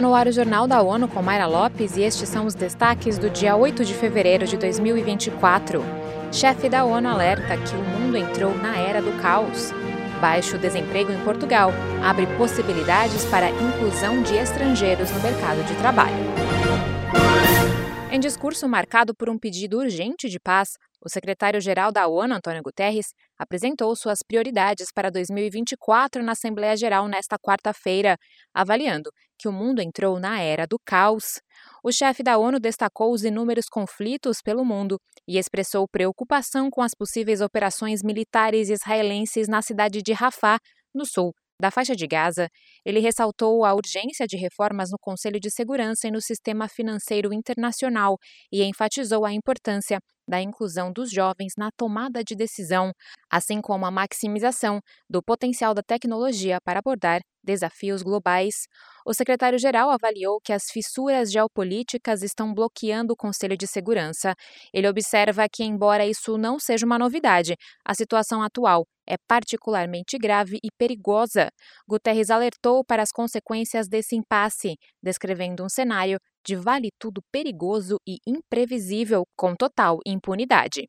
No ar o Jornal da ONU com Mayra Lopes e estes são os destaques do dia 8 de fevereiro de 2024. Chefe da ONU alerta que o mundo entrou na era do caos. Baixo desemprego em Portugal abre possibilidades para inclusão de estrangeiros no mercado de trabalho. Em discurso marcado por um pedido urgente de paz, o secretário-geral da ONU, Antônio Guterres, apresentou suas prioridades para 2024 na Assembleia Geral nesta quarta-feira, avaliando que o mundo entrou na era do caos. O chefe da ONU destacou os inúmeros conflitos pelo mundo e expressou preocupação com as possíveis operações militares israelenses na cidade de Rafah, no sul da faixa de Gaza, ele ressaltou a urgência de reformas no Conselho de Segurança e no sistema financeiro internacional e enfatizou a importância da inclusão dos jovens na tomada de decisão, assim como a maximização do potencial da tecnologia para abordar desafios globais. O secretário-geral avaliou que as fissuras geopolíticas estão bloqueando o Conselho de Segurança. Ele observa que, embora isso não seja uma novidade, a situação atual é particularmente grave e perigosa. Guterres alertou para as consequências desse impasse, descrevendo um cenário de vale tudo perigoso e imprevisível, com total impunidade.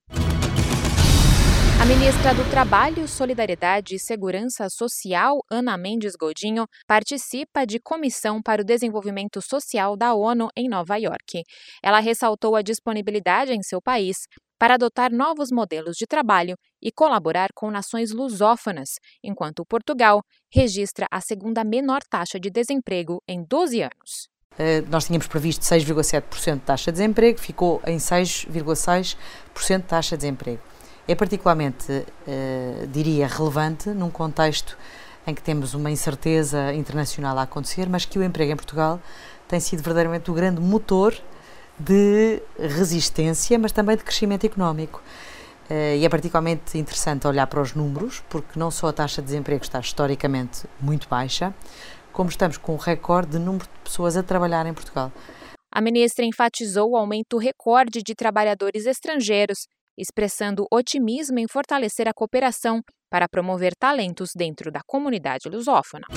A ministra do Trabalho, Solidariedade e Segurança Social, Ana Mendes Godinho, participa de comissão para o desenvolvimento social da ONU em Nova York. Ela ressaltou a disponibilidade em seu país para adotar novos modelos de trabalho e colaborar com nações lusófonas, enquanto Portugal registra a segunda menor taxa de desemprego em 12 anos. Eh, nós tínhamos previsto 6,7% de taxa de desemprego, ficou em 6,6% de taxa de desemprego é particularmente, uh, diria, relevante num contexto em que temos uma incerteza internacional a acontecer, mas que o emprego em Portugal tem sido verdadeiramente o grande motor de resistência, mas também de crescimento económico. Uh, e é particularmente interessante olhar para os números, porque não só a taxa de desemprego está historicamente muito baixa, como estamos com um recorde de número de pessoas a trabalhar em Portugal. A ministra enfatizou o aumento recorde de trabalhadores estrangeiros expressando otimismo em fortalecer a cooperação para promover talentos dentro da comunidade lusófona.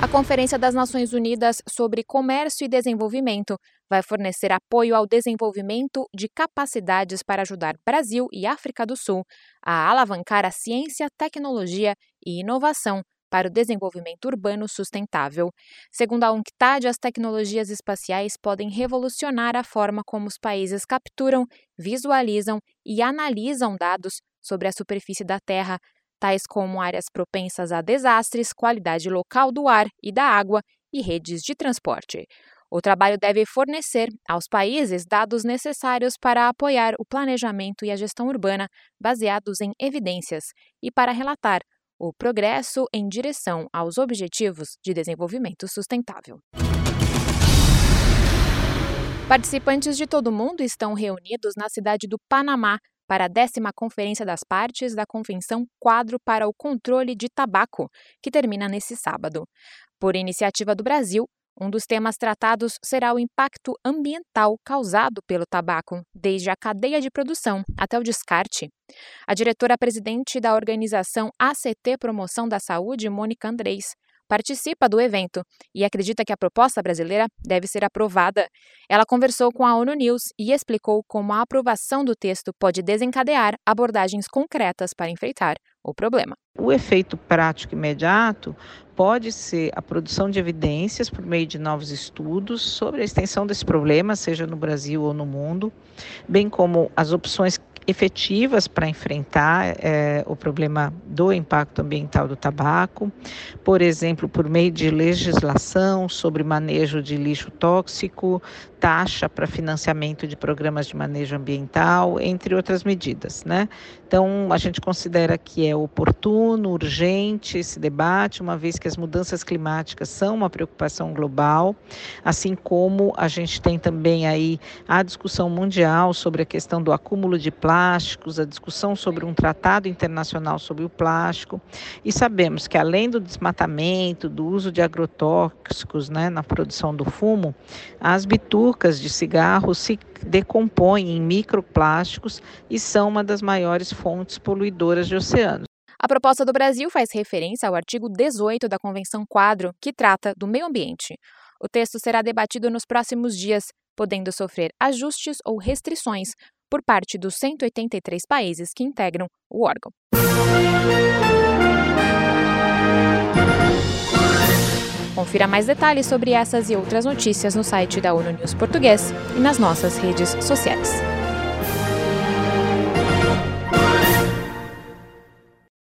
A Conferência das Nações Unidas sobre Comércio e Desenvolvimento vai fornecer apoio ao desenvolvimento de capacidades para ajudar Brasil e África do Sul a alavancar a ciência, tecnologia e inovação para o desenvolvimento urbano sustentável. Segundo a UNCTAD, as tecnologias espaciais podem revolucionar a forma como os países capturam, visualizam e analisam dados sobre a superfície da Terra, tais como áreas propensas a desastres, qualidade local do ar e da água e redes de transporte. O trabalho deve fornecer aos países dados necessários para apoiar o planejamento e a gestão urbana baseados em evidências e para relatar o progresso em direção aos Objetivos de Desenvolvimento Sustentável. Participantes de todo o mundo estão reunidos na cidade do Panamá para a décima Conferência das Partes da Convenção Quadro para o Controle de Tabaco, que termina nesse sábado. Por iniciativa do Brasil, um dos temas tratados será o impacto ambiental causado pelo tabaco, desde a cadeia de produção até o descarte. A diretora-presidente da organização ACT Promoção da Saúde, Mônica Andrés, participa do evento e acredita que a proposta brasileira deve ser aprovada. Ela conversou com a ONU News e explicou como a aprovação do texto pode desencadear abordagens concretas para enfrentar o problema. O efeito prático imediato pode ser a produção de evidências por meio de novos estudos sobre a extensão desse problema, seja no Brasil ou no mundo, bem como as opções efetivas para enfrentar é, o problema do impacto ambiental do tabaco, por exemplo, por meio de legislação sobre manejo de lixo tóxico, taxa para financiamento de programas de manejo ambiental, entre outras medidas, né? Então, a gente considera que é oportuno, urgente esse debate, uma vez que as mudanças climáticas são uma preocupação global, assim como a gente tem também aí a discussão mundial sobre a questão do acúmulo de plásticos, a discussão sobre um tratado internacional sobre o plástico, e sabemos que além do desmatamento, do uso de agrotóxicos, né, na produção do fumo, as bitucas de cigarro se decompõem em microplásticos e são uma das maiores fontes poluidoras de oceanos. A proposta do Brasil faz referência ao artigo 18 da Convenção Quadro, que trata do meio ambiente. O texto será debatido nos próximos dias, podendo sofrer ajustes ou restrições por parte dos 183 países que integram o órgão. Confira mais detalhes sobre essas e outras notícias no site da ONU News Português e nas nossas redes sociais.